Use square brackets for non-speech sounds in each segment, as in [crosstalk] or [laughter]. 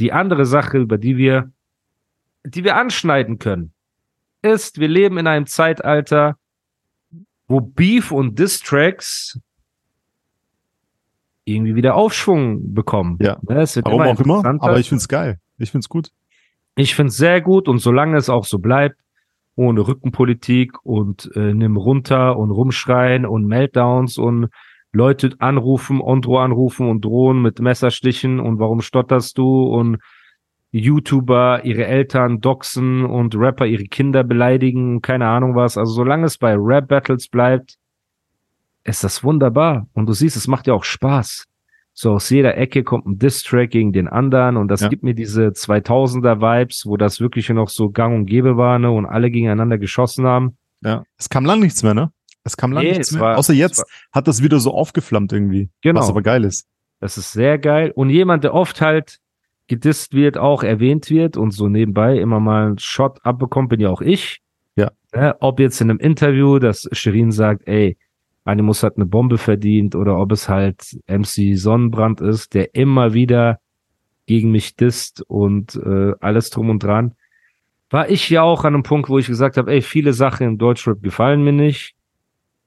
Die andere Sache, über die wir, die wir anschneiden können, ist, wir leben in einem Zeitalter, wo Beef und Distracks irgendwie wieder Aufschwung bekommen. Ja. Ne, Es wird Warum immer auch immer, aber ich find's geil. Ich find's gut. Ich finde es sehr gut und solange es auch so bleibt, ohne Rückenpolitik und äh, nimm runter und rumschreien und Meltdowns und Leute anrufen, Ondro anrufen und drohen mit Messerstichen und warum stotterst du und YouTuber ihre Eltern doxen und Rapper ihre Kinder beleidigen, keine Ahnung was. Also solange es bei Rap-Battles bleibt, ist das wunderbar. Und du siehst, es macht ja auch Spaß. So aus jeder Ecke kommt ein Diss-Track gegen den anderen und das Ja. gibt mir diese 2000er-Vibes, wo das wirklich noch so gang und gäbe war ne, und alle gegeneinander geschossen haben. Ja. Es kam lang nichts mehr, ne? Es kam lang Nee, nichts mehr. war- Außer jetzt hat das wieder so aufgeflammt irgendwie. Genau. Was aber geil ist. Das ist sehr geil. Und jemand, der oft halt gedisst wird, auch erwähnt wird und so nebenbei immer mal einen Shot abbekommt, bin ja auch ich. Ja. Ne, ob jetzt in einem Interview, dass Shirin sagt, ey, Animus hat eine Bombe verdient oder ob es halt MC Sonnenbrand ist, der immer wieder gegen mich disst und äh, alles drum und dran. War ich ja auch an einem Punkt, wo ich gesagt habe, ey, viele Sachen im Deutschrap gefallen mir nicht.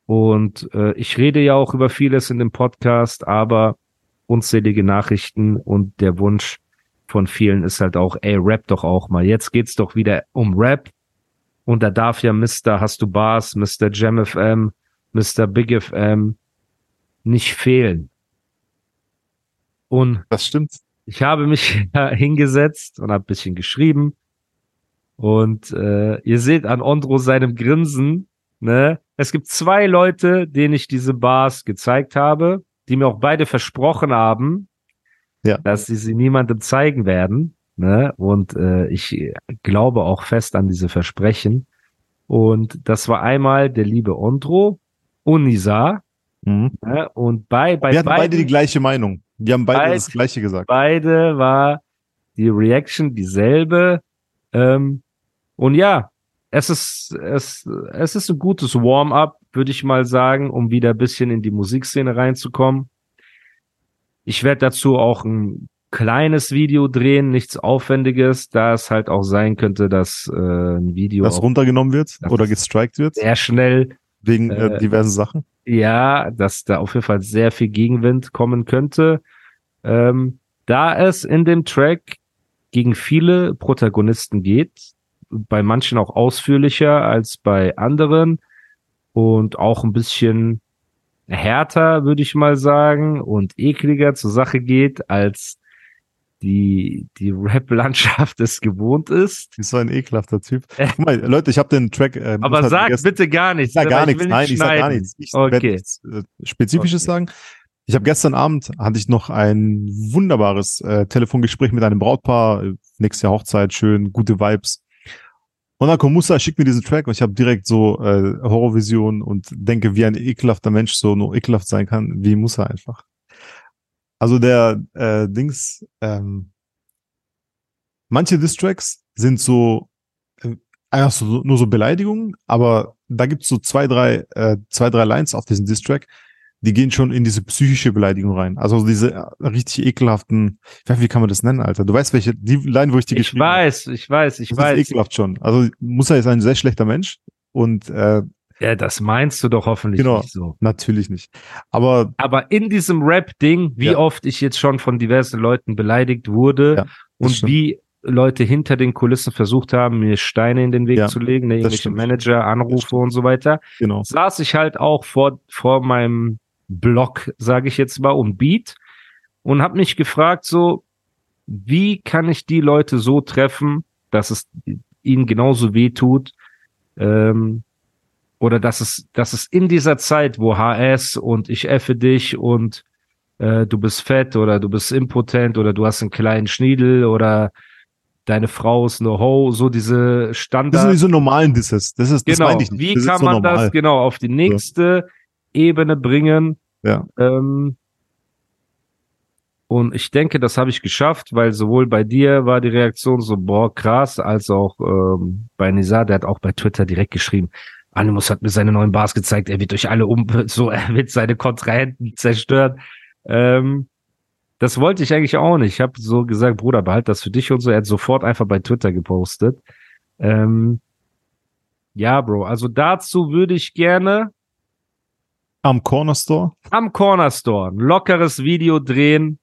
Und äh, ich rede ja auch über vieles in dem Podcast, aber unzählige Nachrichten und der Wunsch von vielen ist halt auch, ey, rap doch auch mal. Jetzt geht's doch wieder um Rap. Und da darf ja Mr. Hast du Bars, Mr. Jam FM, Mr. Big FM nicht fehlen. Und Das stimmt. ich habe mich [laughs] hingesetzt und habe ein bisschen geschrieben. Und äh, ihr seht an Ondro seinem Grinsen, ne? Es gibt zwei Leute, denen ich diese Bars gezeigt habe, die mir auch beide versprochen haben, Ja. dass sie sie niemandem zeigen werden. Ne? Und äh, ich glaube auch fest an diese Versprechen. Und das war einmal der liebe Ondro und Nisa. Mhm. Ne? Und bei, bei Wir hatten beide beiden- die gleiche Meinung. Wir haben beide Beid- das Gleiche gesagt. beide war die Reaction dieselbe. Ähm, und ja, es ist, es, es ist ein gutes Warm-up, würde ich mal sagen, um wieder ein bisschen in die Musikszene reinzukommen. Ich werde dazu auch ein kleines Video drehen, nichts Aufwendiges, da es halt auch sein könnte, dass äh, ein Video Das runtergenommen wird oder gestrikt wird sehr schnell wegen äh, äh, diversen Sachen. ja, dass da auf jeden Fall sehr viel Gegenwind kommen könnte. Ähm, da es in dem Track gegen viele Protagonisten geht, bei manchen auch ausführlicher als bei anderen und auch ein bisschen härter, würde ich mal sagen, und ekliger zur Sache geht, als die, die Rap-Landschaft es gewohnt ist. Ist so ein ekelhafter Typ. [laughs] Guck mal, Leute, ich habe den Track. Äh, Aber Mutter sag vergessen. bitte gar nichts. Ich sag gar nichts. Nein, ich sag gar nichts. Ich Okay. werde nichts äh, Spezifisches Okay. sagen. Ich habe gestern Abend hatte ich noch ein wunderbares äh, Telefongespräch mit einem Brautpaar. Äh, Nächstes Jahr Hochzeit, schön, gute Vibes. Kommt Musa, schickt mir diesen Track und ich habe direkt so äh, Horrorvision und denke, wie ein ekelhafter Mensch so nur ekelhaft sein kann, wie Musa einfach. Also der äh, Dings, ähm, manche Distracks sind so äh, einfach so, nur so Beleidigungen, aber da gibt's so zwei, drei, äh, zwei, drei Lines auf diesem Distrack, die gehen schon in diese psychische Beleidigung rein. Also diese äh, richtig ekelhaften, ich weiß, wie kann man das nennen, Alter? Du weißt, welche, die Line, wo ich die Ich geschrieben habe. weiß, ich weiß, ich Das weiß. ist ekelhaft schon. Also Musa ist ein sehr schlechter Mensch und äh, Ja, das meinst du doch hoffentlich Genau. nicht so. natürlich nicht. Aber Aber in diesem Rap-Ding, wie Ja. oft ich jetzt schon von diversen Leuten beleidigt wurde Ja, und stimmt. wie Leute hinter den Kulissen versucht haben, mir Steine in den Weg Ja, zu legen, ne, irgendwelche stimmt. Manager, Anrufe und so weiter, genau. saß ich halt auch vor, vor meinem Blog, sage ich jetzt mal, um Beat und habe mich gefragt, so, wie kann ich die Leute so treffen, dass es ihnen genauso weh tut, ähm, oder dass es, dass es in dieser Zeit, wo HS und ich effe dich und äh, du bist fett oder du bist impotent oder du hast einen kleinen Schniedel oder deine Frau ist eine Ho, so diese Standard. Das sind diese normalen Disses. Das ist, das genau. meine ich nicht. Wie das kann so man normal. das genau auf die nächste Ebene bringen? Ja. Ähm, und ich denke, das habe ich geschafft, weil sowohl bei dir war die Reaktion so, boah, krass, als auch ähm, bei Nizar, der hat auch bei Twitter direkt geschrieben, Animus hat mir seine neuen Bars gezeigt, er wird euch alle um, [laughs] so, er wird seine Kontrahenten zerstören. Ähm, das wollte ich eigentlich auch nicht. Ich habe so gesagt, Bruder, behalt das für dich und so. Er hat sofort einfach bei Twitter gepostet. Ähm, ja, Bro, also dazu würde ich gerne Am Corner Store. am Corner Store ein lockeres Video drehen.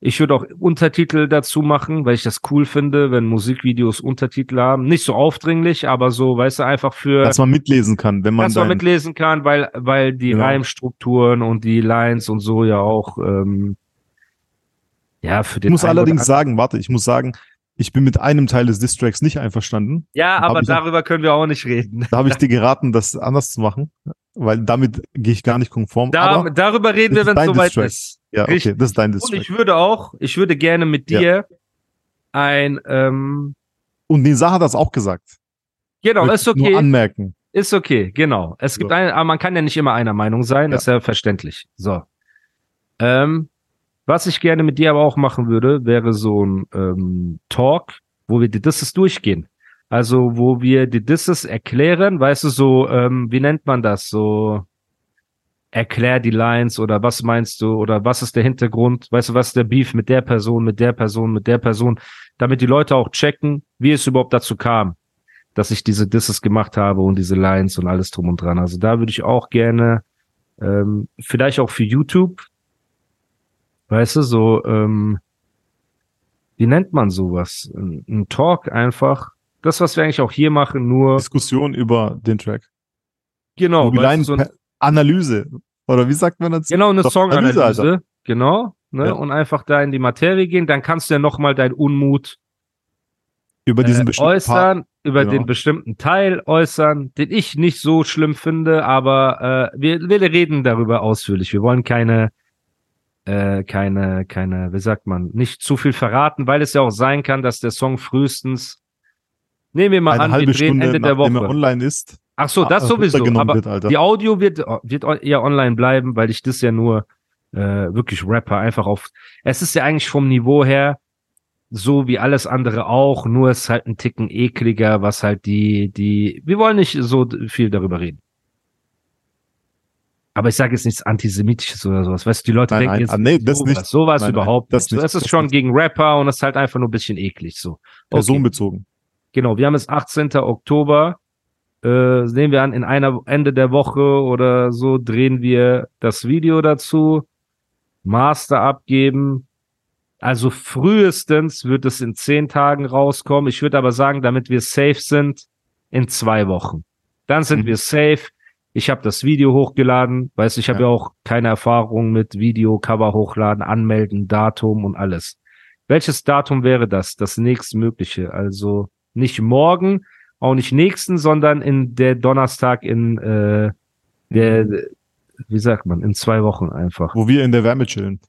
Ich würde auch Untertitel dazu machen, weil ich das cool finde, wenn Musikvideos Untertitel haben. Nicht so aufdringlich, aber so, weißt du, einfach für, Dass man mitlesen kann, wenn man dass man mitlesen kann, weil, weil die Genau. Reimstrukturen und die Lines und so ja auch, ähm, ja, für Ich den muss einen oder allerdings sagen, warte, ich muss sagen, ich bin mit einem Teil des Distracks nicht einverstanden. Ja, aber ich auch- darüber können wir auch nicht reden. Da habe ich [laughs] dir geraten, das anders zu machen, weil damit gehe ich gar nicht konform. Da, aber darüber reden wir, wenn es soweit Distrack. ist. ja, okay, das ist dein Und Distrack. ich würde auch, ich würde gerne mit Ja. dir ein, ähm, Und Nisa hat das auch gesagt. genau, Möchte ist ich Nur okay. anmerken. Ist okay, genau. Es gibt So. eine, aber man kann ja nicht immer einer Meinung sein, Ja. ist ja verständlich. So. Ähm, was ich gerne mit dir aber auch machen würde, wäre so ein ähm, Talk, wo wir die Disses durchgehen. Also, wo wir die Disses erklären, weißt du, so, ähm, wie nennt man das? So, erklär die Lines oder was meinst du oder was ist der Hintergrund? Weißt du, was ist der Beef mit der Person, mit der Person, mit der Person, damit die Leute auch checken, wie es überhaupt dazu kam dass ich diese Disses gemacht habe und diese Lines und alles drum und dran. Also da würde ich auch gerne, ähm, vielleicht auch für YouTube, weißt du, so, ähm, wie nennt man sowas? Ein, ein Talk einfach. Das, was wir eigentlich auch hier machen, nur Diskussion über den Track. genau, weißt du, so Analyse. Oder wie sagt man dazu? genau eine Songanalyse, Analyse, genau, ne, Ja. und einfach da in die Materie gehen. Dann kannst du ja nochmal deinen Unmut Über diesen äh, bestimmten Part. äußern, über Genau. den bestimmten Teil äußern, den ich nicht so schlimm finde, aber äh, wir, wir reden darüber ausführlich. Wir wollen keine, äh, keine, keine, wie sagt man, nicht zu viel verraten, weil es ja auch sein kann, dass der Song frühestens, nehmen wir mal Eine an, wir halbe drehen Stunde, Ende der nachdem er Woche. online ist. Ach so, das äh, sowieso. Aber wird, die Audio wird, wird ja online bleiben, weil ich das ja nur äh, wirklich Rapper einfach auf. Es ist ja eigentlich vom Niveau her so wie alles andere auch, nur ist halt ein Ticken ekliger, was halt die, die. Wir wollen nicht so viel darüber reden. Aber ich sage jetzt nichts Antisemitisches oder sowas. Weißt du, die Leute Nein, denken nein, jetzt ah, nee, das sowas, nicht. sowas Nein, überhaupt das nicht. So, nicht, es ist das schon nicht. gegen Rapper und es ist halt einfach nur ein bisschen eklig so. Okay. Personenbezogen. Genau, wir haben jetzt 18. Oktober. Äh, nehmen wir an, in einer Ende der Woche oder so drehen wir das Video dazu, Master abgeben. Also frühestens wird es in zehn Tagen rauskommen. Ich würde aber sagen, damit wir safe sind, in zwei Wochen. Dann sind Mhm. wir safe. Ich habe das Video hochgeladen. Weißt du, ich habe Ja. ja auch keine Erfahrung mit Video, Cover hochladen, anmelden, Datum und alles. Welches Datum wäre das? Das nächstmögliche. Also nicht morgen, auch nicht nächsten, sondern in der Donnerstag in äh, der, wie sagt man, in zwei Wochen einfach. Wo wir in der Wärme chillen.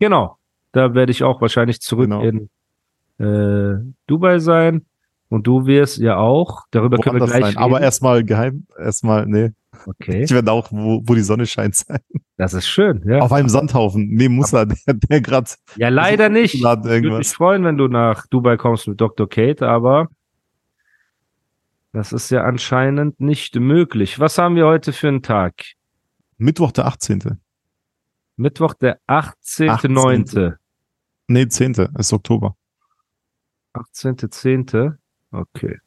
Genau. Da werde ich auch wahrscheinlich zurück Genau. in äh, Dubai sein. Und du wirst ja auch. Darüber können wir gleich sein. Aber reden. erstmal geheim. Erstmal, nee. okay, Ich werde auch, wo, wo die Sonne scheint sein. das ist schön. Ja, Auf einem Sandhaufen. Neben Musa, der, der gerade ja leider nicht. Ich würde mich freuen, wenn du nach Dubai kommst mit Dr. Kate, aber das ist ja anscheinend nicht möglich. Was haben wir heute für einen Tag? Mittwoch, der 18. Mittwoch, der 18.9. Nee, 10. ist Oktober. 18.10. Okay.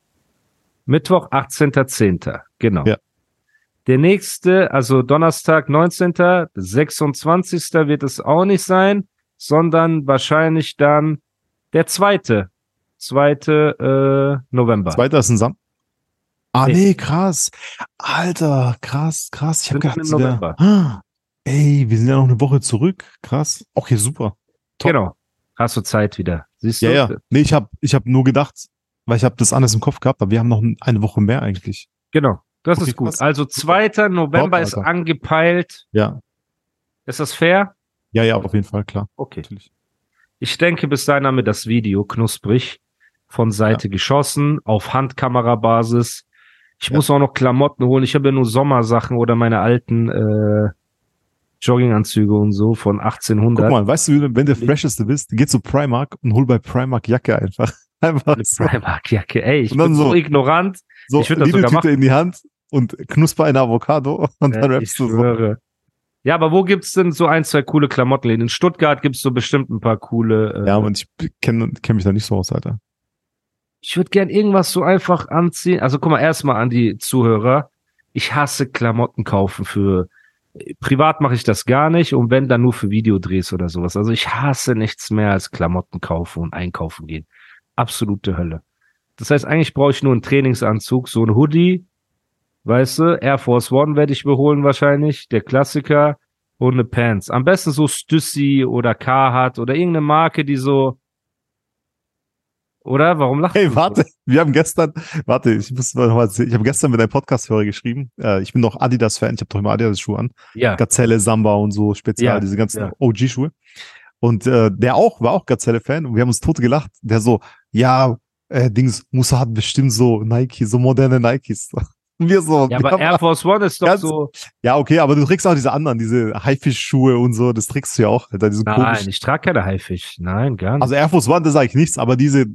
Mittwoch, 18.10. Genau. Ja. Der nächste, also Donnerstag, 19. 26. wird es auch nicht sein, sondern wahrscheinlich dann der zweite. Zweite äh, November. Zweiter ist ein Sam. Ah, Nee. nee, krass. Alter, krass, krass. Ich habe Sind gedacht, im es wär- November. Ah, ey, wir sind ja noch eine Woche zurück. Krass. Okay, super. top. Genau. Hast du Zeit wieder. Siehst du? Ja, ja. Nee, ich habe ich hab nur gedacht, weil ich habe das alles im Kopf gehabt, aber wir haben noch eine Woche mehr eigentlich. Genau. Das Okay, ist gut. krass. Also 2. November ist Alter. angepeilt. Ja. Ist das fair? Ja, ja, auf jeden Fall, klar. Okay. Natürlich. Ich denke, bis dahin haben wir das Video knusprig von Seite geschossen, auf Handkamerabasis. Ich Ja. muss auch noch Klamotten holen. Ich habe ja nur Sommersachen oder meine alten äh, Jogginganzüge und so von 1800. Guck mal, weißt du, wenn der Fresheste bist, geh zu Primark und hol bei Primark Jacke einfach. Einfach Eine so, Primark-Jacke. Ey, ich dann bin so, so- ignorant. so Ich würd das sogar Lidl-Tüte in die Hand und knusper eine Avocado [laughs] und dann Äh, ich rappst du so. schwöre. Ja, aber wo gibt's denn so ein, zwei coole Klamottenläden? In Stuttgart gibt's so bestimmt ein paar coole. Äh, Ja, und ich kenne kenn mich da nicht so aus, Alter. ich würde gern irgendwas so einfach anziehen. Also guck mal, erstmal an die Zuhörer. Ich hasse Klamotten kaufen für privat mache ich das gar nicht und wenn dann nur für Videodrehs oder sowas. Also ich hasse nichts mehr als Klamotten kaufen und einkaufen gehen. Absolute Hölle. Das heißt, eigentlich brauche ich nur einen Trainingsanzug, so ein Hoodie, weißt du, Air Force One werde ich mir holen wahrscheinlich, der Klassiker und eine Pants. Am besten so Stussy oder Carhartt oder irgendeine Marke, die so oder? Warum lachst du Hey, so? warte, wir haben gestern, warte, ich muss mal noch mal erzählen. Ich habe gestern mit einem Podcast-Hörer geschrieben. Äh, ich bin doch Adidas-Fan, ich habe doch immer Adidas-Schuhe an. Ja. Gazelle, Samba und so, speziell Ja, diese ganzen ja. OG-Schuhe. Und äh, der auch, war auch Gazelle-Fan und wir haben uns tot gelacht. Der so, ja, äh, Dings, Musa hat bestimmt so Nike, so moderne Nikes. [laughs] Wir so, Ja, aber Air Force One ist doch Ganz- so. ja, okay, aber du trägst auch diese anderen, diese Haifisch-Schuhe und so, das trägst du ja auch, Alter, diese Nein, komischen. ich trage keine Haifisch. Nein, gar nicht. Also Air Force One, da sage ich nichts, aber diese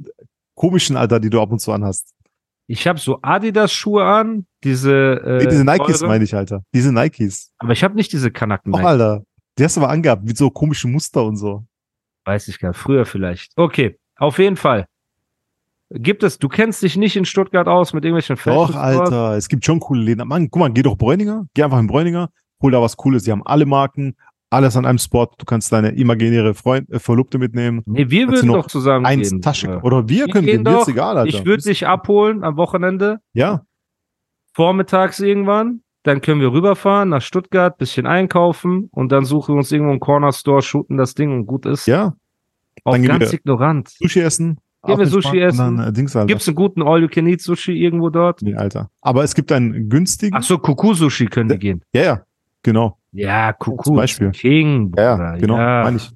komischen, Alter, die du ab und zu anhast. ich habe so Adidas-Schuhe an, diese. Äh, Nee, diese Nikes meine ich, Alter. Diese Nikes. Aber ich habe nicht diese Kanaken. Auch, Alter. Die hast du aber angehabt, mit so komischen Muster und so. Weiß ich gar nicht. Früher vielleicht. Okay, auf jeden Fall. Gibt es, du kennst dich nicht in Stuttgart aus mit irgendwelchen Doch, Fashion Stores? Alter, es gibt schon coole Läden. Mann, guck mal, geh doch Bräuninger, geh einfach in Bräuninger, hol da was Cooles. Die haben alle Marken, alles an einem Spot. Du kannst deine imaginäre Freund, äh, Verlobte mitnehmen. Nee, wir Kannst würden doch zusammen Eins gehen. Tasche. Ja. Oder wir Wir können gehen gehen, mir ist doch. egal, Alter. Ich würde dich abholen am Wochenende, Ja, vormittags irgendwann. Dann können wir rüberfahren nach Stuttgart, bisschen einkaufen und dann suchen wir uns irgendwo einen Corner Store, shooten das Ding und gut ist. ja. Auch ganz ignorant. Sushi essen. Gehen wir Sushi essen. Dann, äh. Gibt's einen guten All-You-Can-Eat-Sushi irgendwo dort? Nee, Alter. Aber es gibt einen günstigen. Ach so, Kuku-Sushi können die gehen. Ja, ja. Genau. Ja, Kuku. Zum Beispiel. King. Ja, Bruder. ja, genau. Ja, Meine ich.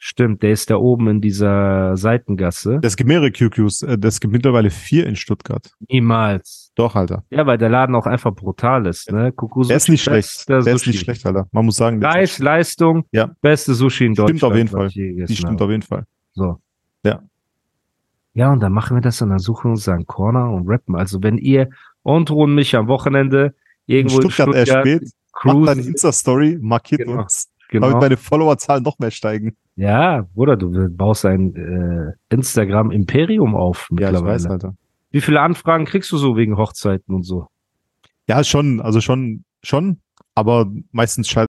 Stimmt, der ist da oben in dieser Seitengasse. Es gibt mehrere QQs. Äh, Es gibt mittlerweile vier in Stuttgart. Niemals. Doch, Alter. Ja, weil der Laden auch einfach brutal ist, ne? Kuku Der ist nicht schlecht. bester Der ist nicht schlecht, Alter. Man muss sagen, der Preis, Leistung, Ja. beste Sushi in Stimmt Deutschland. auf jeden Fall. Die stimmt auf jeden Fall. So. Ja. Ja, und dann machen wir das und dann suchen wir uns einen Corner und rappen. Also wenn ihr Ondro und mich am Wochenende irgendwo in Stuttgart, erst spät, macht deine cruisen, Insta-Story, markiert Genau. uns, damit genau. meine Followerzahlen noch mehr steigen. Ja, Bruder, du baust ein äh, Instagram-Imperium auf Ja, ich mittlerweile. weiß, Alter. Wie viele Anfragen kriegst du so wegen Hochzeiten und so? Ja, schon, also schon, schon, aber meistens scheiße.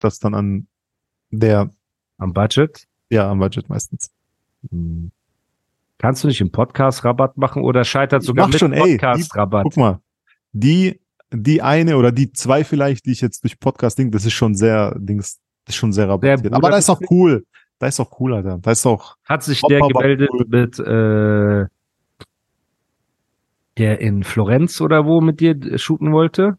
Das dann an der, Am Budget? ja, am Budget meistens. Hm. Kannst du nicht einen Podcast-Rabatt machen oder scheitert sogar mach mit schon, ey, Podcast-Rabatt? Guck mal, die die eine oder die zwei vielleicht, die ich jetzt durch Podcast ding, das ist schon sehr, Dings, das ist schon sehr rabattiert. Aber da ist auch cool. Da ist auch cool, Alter. Da ist auch. Hat sich der gemeldet cool. mit äh, der in Florenz oder wo mit dir shooten wollte?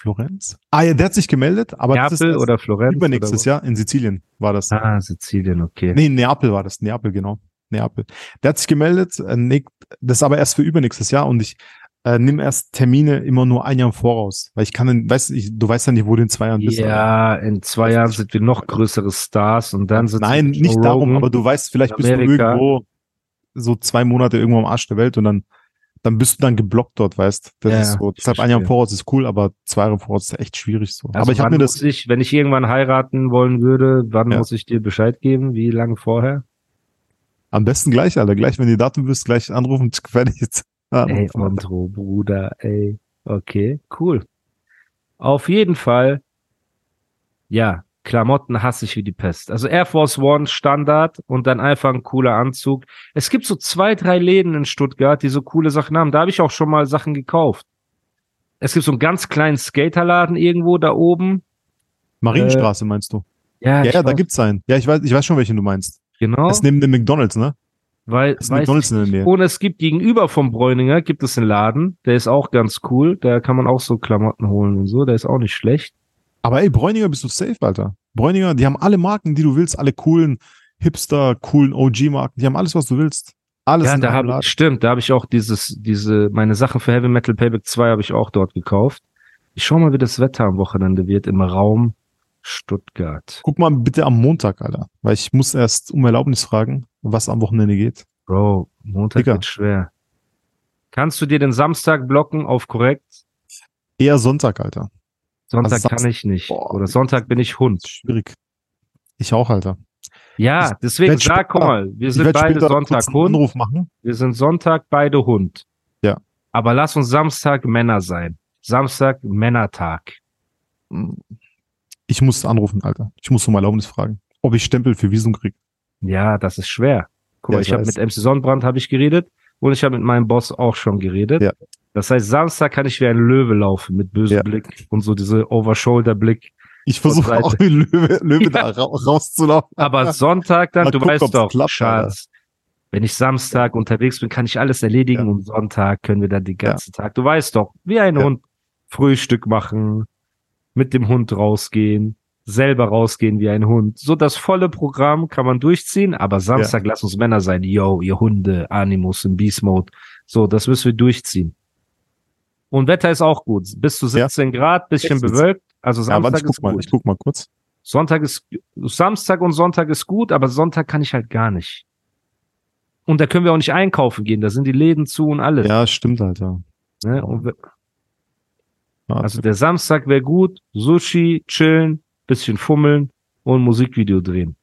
Florenz? Ah ja, der hat sich gemeldet, aber das ist Neapel oder Florenz? übernächstes oder Jahr in Sizilien war das. Ah, Sizilien, okay. Nee, Neapel war das. Neapel, genau. Neapel. Der hat sich gemeldet, äh, das ist aber erst für übernächstes Jahr und ich äh, nehme erst Termine immer nur ein Jahr im Voraus. Weil ich kann, dann- weißt ich, du weißt ja nicht, wo du in zwei Jahren bist. Ja, in zwei Jahren sind wir noch größere Stars und dann sind Nein, nicht darum, aber du weißt, vielleicht bist du irgendwo so zwei Monate irgendwo am Arsch der Welt und dann, dann bist du dann geblockt dort, weißt. Das Ja, ist so. Deshalb ein Jahr im. Voraus ist cool, aber zwei Jahre im Voraus ist echt schwierig so. Also aber ich habe mir das, ich, wenn ich irgendwann heiraten wollen würde, wann Ja. muss ich dir Bescheid geben? Wie lange vorher? am besten gleich, Alter. Gleich, wenn die Datum bist, gleich anrufen, [laughs] fertig Ey, Andro, Bruder, ey. Okay, cool. Auf jeden Fall, ja, Klamotten hasse ich wie die Pest. Also Air Force One Standard und dann einfach ein cooler Anzug. Es gibt so zwei, drei Läden in Stuttgart, die so coole Sachen haben. Da habe ich auch schon mal Sachen gekauft. Es gibt so einen ganz kleinen Skaterladen irgendwo da oben. Marienstraße meinst du? Ja, Ja, ja, da gibt's einen. Ja, ich weiß, ich weiß schon, welchen du meinst. genau. Das ist neben dem McDonalds, ne? Weil, Das ist McDonald's in der. Nähe. Und es gibt gegenüber vom Bräuninger gibt es einen Laden, der ist auch ganz cool. Da kann man auch so Klamotten holen und so. Der ist auch nicht schlecht. Aber ey, Bräuninger bist du safe, Alter. Bräuninger, die haben alle Marken, die du willst, alle coolen Hipster, coolen OG-Marken. Die haben alles, was du willst. Alles ja, in da ich, stimmt, da habe ich auch dieses, diese, meine Sachen für Heavy Metal Payback 2 habe ich auch dort gekauft. Ich schau mal, wie das Wetter am Wochenende wird im Raum Stuttgart. Guck mal bitte am Montag, Alter. Weil ich muss erst um Erlaubnis fragen, was am Wochenende geht. Bro, Montag Digga. wird schwer. Kannst du dir den Samstag blocken auf korrekt? Eher Sonntag, Alter. Sonntag Also kann Samstag- ich nicht. Boah. Oder Sonntag bin ich Hund. Schwierig. Ich auch, Alter. Ja, deswegen sag, guck später- mal, wir sind beide Sonntag Hund. Anruf machen. Wir sind Sonntag beide Hund. Ja. Aber lass uns Samstag Männer sein. Samstag Männertag. Ich muss anrufen, Alter. Ich muss um Erlaubnis fragen, ob ich Stempel für Visum krieg. Ja, das ist schwer. Guck Ja, mal, ich ich habe mit MC Sonnenbrand habe ich geredet und ich habe mit meinem Boss auch schon geredet. Ja. Das heißt, Samstag kann ich wie ein Löwe laufen mit bösem Ja. Blick und so diese Over-Shoulder-Blick. Ich versuche auch wie Löwe, [laughs] Löwe Ja. da ra rauszulaufen. Aber Sonntag dann, Mal du gucken, weißt doch, klappt, Schatz, wenn ich Samstag unterwegs bin, kann ich alles erledigen und Sonntag können wir dann den ganzen Tag, du weißt doch, wie ein. Hund Frühstück machen, mit dem Hund rausgehen, selber rausgehen wie ein Hund. So das volle Programm kann man durchziehen, aber Samstag lass uns Männer sein. Yo, ihr Hunde, Animus im Beast Mode. So, das müssen wir durchziehen. Und Wetter ist auch gut. Bis zu Ja. 17 Grad, bisschen Echt jetzt? bewölkt. Also Ja, Samstag warte, ich ist guck mal, gut. ich guck mal kurz. Sonntag ist, Samstag und Sonntag ist gut, aber Sonntag kann ich halt gar nicht. Und da können wir auch nicht einkaufen gehen, da sind die Läden zu und alles. Ja, stimmt. Ne? Wir, Ja, also der Samstag wäre gut, Sushi, chillen, bisschen fummeln und Musikvideo drehen.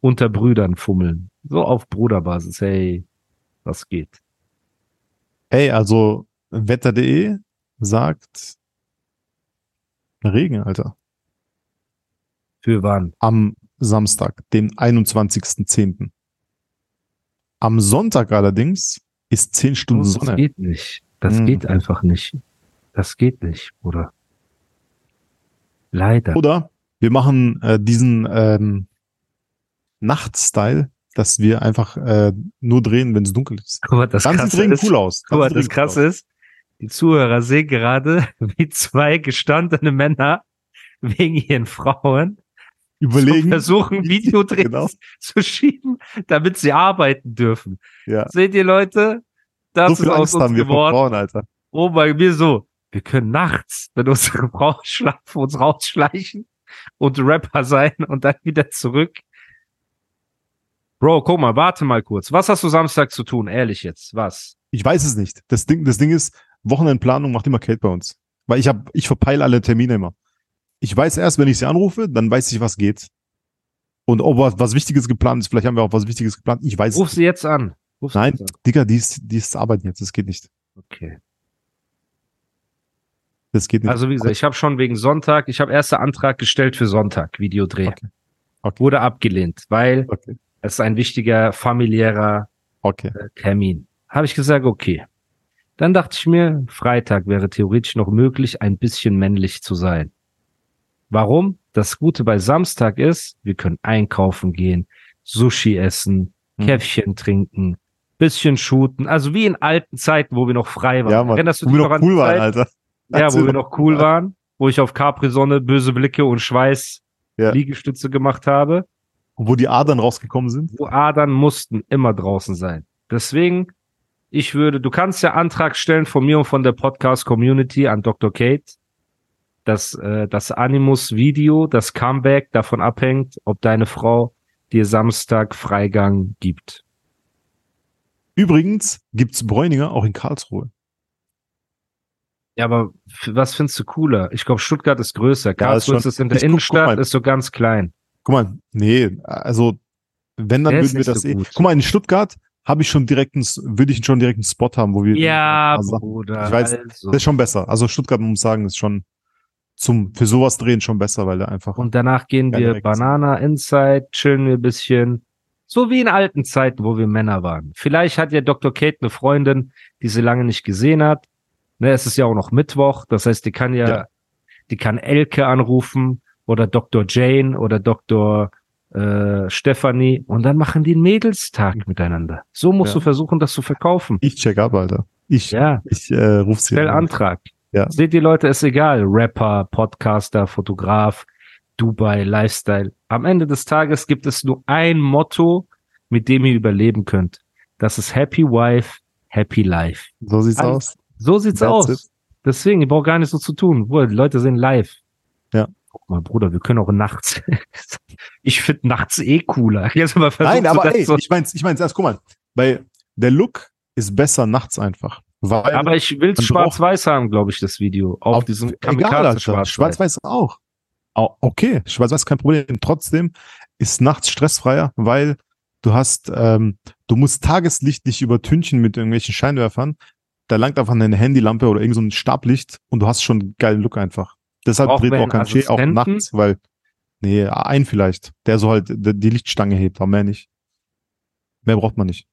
Unter Brüdern fummeln. So auf Bruderbasis, hey, was geht? Ey, also wetter.de sagt Regen, Alter. Für wann? Am Samstag, den 21.10. Am Sonntag allerdings ist 10 Stunden Das Sonne. geht nicht. Das Mhm. geht einfach nicht. Das geht nicht, Bruder. Leider. Oder wir machen äh, diesen ähm, Nachtstyle, dass wir einfach äh, nur drehen, wenn es dunkel ist. Guck mal, das Dann Krasse sieht ist, cool aus. Guck mal, Dann das cool Krasse aus. ist, die Zuhörer sehen gerade, [laughs] wie zwei gestandene Männer wegen ihren Frauen Überlegen. versuchen, Videodrehs Genau. zu schieben, damit sie arbeiten dürfen. Ja. Seht ihr, Leute? Das So ist aus Angst uns haben wir geworden. Frauen, Alter. Oh, bei mir so. Wir können nachts, wenn unsere [laughs] Frauen schlafen, uns rausschleichen und Rapper sein und dann wieder zurück. Bro, guck mal, warte mal kurz. Was hast du Samstag zu tun? Ehrlich jetzt, was? Ich weiß es nicht. Das Ding, das Ding ist, Wochenendplanung macht immer Kate bei uns. Weil ich hab, ich verpeile alle Termine immer. Ich weiß erst, wenn ich sie anrufe, dann weiß ich, was geht. Und ob was, was Wichtiges geplant ist, vielleicht haben wir auch was Wichtiges geplant. Ich weiß Ruf es. sie jetzt an. Ruf sie Nein, jetzt an. Digga, die ist, die ist arbeiten jetzt. Das geht nicht. Okay. Das geht nicht. Also wie gesagt, ich habe schon wegen Sonntag, ich habe erster Antrag gestellt für Sonntag, Videodreh. Okay. Okay. Wurde abgelehnt, weil okay. es ist ein wichtiger familiärer äh, Termin. Habe ich gesagt, okay. Dann dachte ich mir, Freitag wäre theoretisch noch möglich, ein bisschen männlich zu sein. Warum? Das Gute bei Samstag ist, wir können einkaufen gehen, Sushi essen, Hm. Käffchen trinken, bisschen shooten, also wie in alten Zeiten, wo wir noch frei waren. Ja, Mann. Erinnerst du dich noch noch an die cool waren? Alter. Ja, wo wir wir noch cool waren, wo ich auf Capri-Sonne böse Blicke und Schweiß Ja. Liegestütze gemacht habe. Wo die Adern rausgekommen sind. wo Adern mussten immer draußen sein. Deswegen, ich würde, du kannst ja Antrag stellen von mir und von der Podcast-Community an Dr. Kate, dass äh, das Animus-Video, das Comeback davon abhängt, ob deine Frau dir Samstag Freigang gibt. Übrigens gibt's Bräuninger auch in Karlsruhe. Ja, aber was findest du cooler? Ich glaube, Stuttgart ist größer. Karlsruhe schon- ist in der ich guck- guck Innenstadt, mal. ist so ganz klein. Guck mal, nee, also wenn, dann Der ist würden wir das so eh. Guck mal, in Stuttgart habe ich schon direkt einen, würde ich schon direkt einen Spot haben, wo wir. Ja, Also, Bruder. ich weiß, also. Das ist schon besser. Also Stuttgart, muss sagen, ist schon zum, für sowas drehen schon besser, weil der einfach. Und danach gehen Ja, wir. Banana Inside, chillen wir ein bisschen. So wie in alten Zeiten, wo wir Männer waren. Vielleicht hat ja Dr. Kate eine Freundin, die sie lange nicht gesehen hat. Ne, es ist ja auch noch Mittwoch. Das heißt, die kann ja, Ja. die kann Elke anrufen oder Dr. Jane oder Dr. Äh, Stephanie und dann machen die einen Mädelstag miteinander. So musst Ja. du versuchen, das zu verkaufen. Ich check ab, Alter. Ich, Ja, ich äh, ruf sie stell an. Antrag. Ja. Seht die Leute, ist egal. Rapper, Podcaster, Fotograf, Dubai, Lifestyle. Am Ende des Tages gibt es nur ein Motto, mit dem ihr überleben könnt. Das ist Happy Wife, Happy Life. So sieht's Alles- aus. So sieht's That's aus. it. Deswegen, ihr braucht gar nicht so zu tun. Bruder, die Leute sind live. Ja. Guck mal, Bruder, wir können auch nachts. [laughs] ich finde nachts eh cooler. Jetzt mal Nein, aber ey, so. ich mein's, ich mein's erst, guck mal, weil der Look ist besser nachts einfach. Weil aber ich will's man schwarz-weiß haben, glaube ich, das Video. Auf, Auf- diesem egal, Alter. Kamikaze-Schwarz. Schwarz-Weiß auch. Au- Okay, Schwarz-Weiß kein Problem. Trotzdem ist nachts stressfreier, weil du hast, ähm, du musst Tageslicht nicht übertünchen mit irgendwelchen Scheinwerfern. Da langt einfach eine Handylampe oder irgend so ein Stablicht und du hast schon einen geilen Look einfach. Deshalb Brauchen dreht auch kein Schee, auch nachts, weil, nee, ein vielleicht, der so halt die Lichtstange hebt, aber mehr nicht. Mehr braucht man nicht.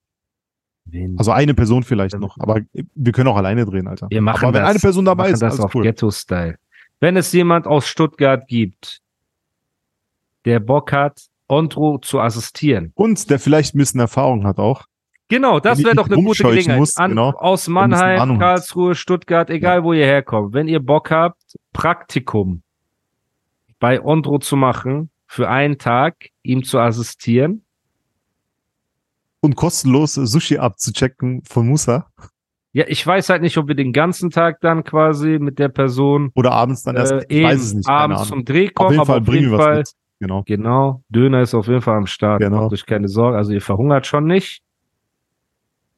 Wen? Also eine Person vielleicht noch, aber wir können auch alleine drehen, Alter. Wir machen aber wenn das, eine Person dabei ist, das auf cool. Ghetto-Style. Wenn es jemand aus Stuttgart gibt, der Bock hat, Ondro zu assistieren. Und der vielleicht ein bisschen Erfahrung hat auch. Genau, das wäre doch eine gute Gelegenheit. musst, An, genau. Aus Mannheim. Karlsruhe, Stuttgart, egal wo ihr herkommt. Wenn ihr Bock habt, Praktikum bei Ondro zu machen, für einen Tag ihm zu assistieren. Und kostenlos Sushi abzuchecken von Musa. Ja, ich weiß halt nicht, ob wir den ganzen Tag dann quasi mit der Person Oder abends dann erst. äh, ich weiß es nicht. Abends zum Dreh Auf kommen, jeden aber Fall auf bringen jeden wir was mit. Genau. Genau, Döner ist auf jeden Fall am Start. Genau. Macht euch keine Sorgen. Also ihr verhungert schon nicht.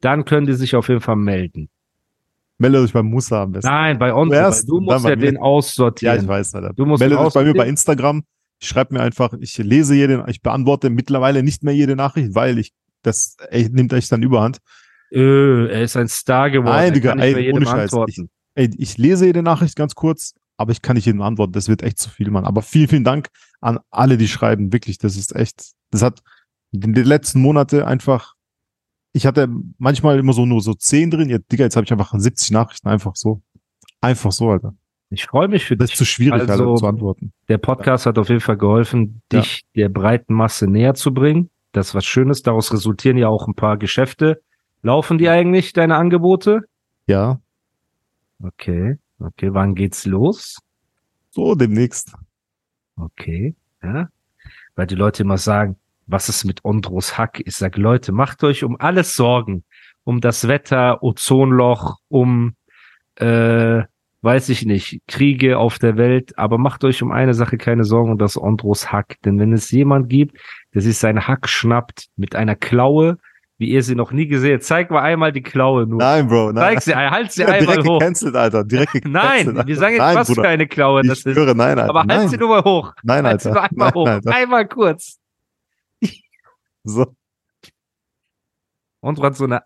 Dann können die sich auf jeden Fall melden. Meldet euch bei Musa am besten. Nein, bei uns, du dann musst ja mir. den ja, aussortieren. ich weiß, Alter. Du musst Meldet ihn euch bei mir bei. Instagram. Schreibt mir einfach, ich lese jede, ich beantworte mittlerweile nicht mehr jede Nachricht, weil ich, das ey, nimmt echt dann überhand. Öh, er ist ein Star geworden. Nein, Digga, ey, ohne Scheiß. antworten. Ey, ich lese jede Nachricht ganz kurz, aber ich kann nicht jedem antworten. Das wird echt zu viel, Mann. Aber vielen, vielen Dank an alle, die schreiben. Wirklich, das ist echt, das hat in den letzten Monate einfach, ich hatte manchmal immer so nur so zehn drin. Jetzt, Digga, jetzt habe ich einfach 70 Nachrichten einfach so. Einfach so, Alter. Ich freue mich für Das dich. ist zu schwierig, Also- Alter, zu antworten. Der Podcast hat auf jeden Fall geholfen, Ja. dich der breiten Masse näher zu bringen. Das ist was Schönes. Daraus resultieren ja auch ein paar Geschäfte. Laufen die eigentlich, deine Angebote? Ja, Okay. Okay, wann geht's los? so demnächst. Okay, ja. Weil die Leute immer sagen, was ist mit Ondros Hack? Ich sage, Leute, macht euch um alles Sorgen. Um das Wetter, Ozonloch, um, äh, weiß ich nicht, Kriege auf der Welt. Aber macht euch um eine Sache keine Sorgen und das Ondros Hack. Denn wenn es jemand gibt, der sich seinen Hack schnappt mit einer Klaue, wie ihr sie noch nie gesehen habt, zeig mal einmal die Klaue nur. Nein, Bro, nein. Zeig sie, halt sie Ja, einmal direkt hoch. gecancelt, Alter. Direkt [laughs] gecancelt. Nein, Alter. wir sagen jetzt, nein, was Bruder. für eine Klaue das Ich schwöre, nein, Alter. Aber halt nein. sie nur mal hoch. Nein, Halt sie Alter. nur einmal Nein, hoch. Alter. Einmal kurz. [laughs] So. Und hat so eine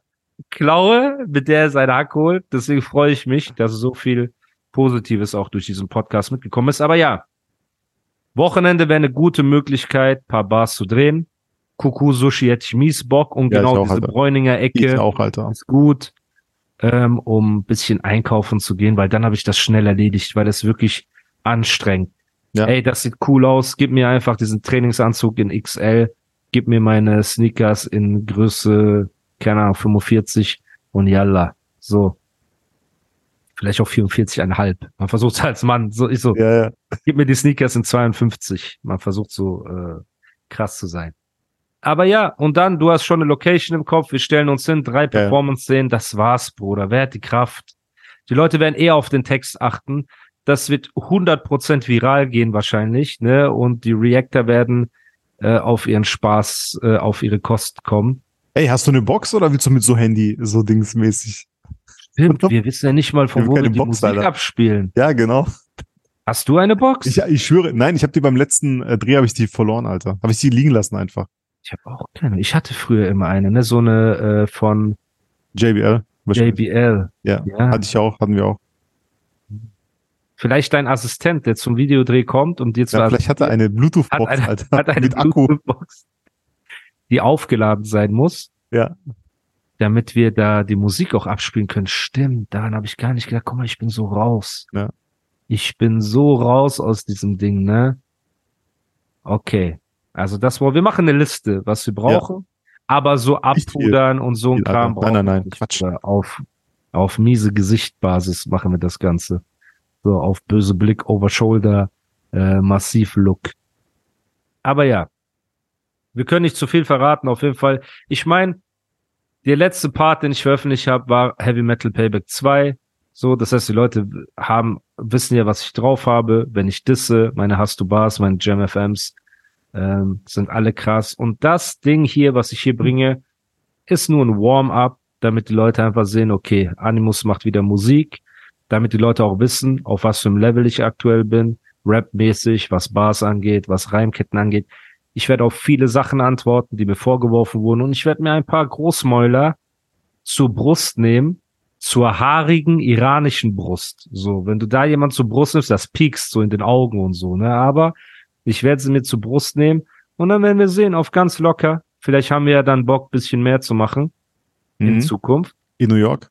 Klaue, mit der er seinen Hack holt. Deswegen freue ich mich, dass so viel Positives auch durch diesen Podcast mitgekommen ist. Aber ja, Wochenende wäre eine gute Möglichkeit, paar Bars zu drehen. Kuku Sushi hätte ich mies Bock und Ja, genau diese Alter. Bräuninger Ecke auch, Alter. ist gut. ähm, um ein bisschen einkaufen zu gehen, weil dann habe ich das schnell erledigt, weil das wirklich anstrengend. Ja. Ey, das sieht cool aus. Gib mir einfach diesen Trainingsanzug in XL. Gib mir meine Sneakers in Größe, keine Ahnung, 45 und yalla. So. Vielleicht auch 44,5. Man versucht als Mann, so, ich so, Ja, ja. gib mir die Sneakers in 52. Man versucht so äh, krass zu sein. Aber ja, und dann, du hast schon eine Location im Kopf, wir stellen uns hin, drei Performance-Szenen, das war's, Bruder. Wer hat die Kraft? Die Leute werden eher auf den Text achten. Das wird 100% viral gehen wahrscheinlich, ne? Und die Reactor werden äh, auf ihren Spaß, äh, auf ihre Kost kommen. Ey, hast du eine Box oder willst du mit so Handy, so dingsmäßig? Stimmt, wir wissen ja nicht mal, von wo wir die Box, Musik Alter. abspielen. Ja, genau. Hast du eine Box? Ich, ich schwöre, nein, ich habe die beim letzten äh, Dreh habe ich die verloren, Alter. Habe ich die liegen lassen einfach. Ich habe auch keine. Ich hatte früher immer eine, ne? So eine äh, von JBL. JBL. Ja, Ja. hatte ich auch, hatten wir auch. Vielleicht dein Assistent, der zum Videodreh kommt und dir Ja, zwar vielleicht hat er eine hat Bluetooth-Box, eine, Alter, hat eine mit Akku. Die aufgeladen sein muss, Ja, damit wir da die Musik auch abspielen können. Stimmt, daran habe ich gar nicht gedacht. Guck mal, ich bin so raus. Ja. Ich bin so raus aus diesem Ding, ne? Okay. Also das war, wir machen eine Liste, was wir brauchen. Aber so abpudern und so ein Kram. Nein, nein, nein. Quatsch. Auf, auf miese Gesichtbasis machen wir das Ganze. So auf böse Blick, over shoulder, äh, massiv Look. Aber ja, wir können nicht zu viel verraten, auf jeden Fall. Ich meine, der letzte Part, den ich veröffentlicht habe, war Heavy Metal Payback 2. So, das heißt, die Leute haben, wissen ja, was ich drauf habe. Wenn ich disse, meine Hast du Bars, meine Jam FMs, ähm, sind alle krass. Und das Ding hier, was ich hier bringe, ist nur ein Warm-up, damit die Leute einfach sehen, okay, Animus macht wieder Musik, damit die Leute auch wissen, auf was für einem Level ich aktuell bin, Rap-mäßig, was Bars angeht, was Reimketten angeht. Ich werde auf viele Sachen antworten, die mir vorgeworfen wurden und ich werde mir ein paar Großmäuler zur Brust nehmen, zur haarigen iranischen Brust. So, wenn du da jemand zur Brust nimmst, das piekst so in den Augen und so, ne? Aber ich werde sie mir zur Brust nehmen und dann werden wir sehen, auf ganz locker. Vielleicht haben wir ja dann Bock, bisschen mehr zu machen in mhm. Zukunft. in New York.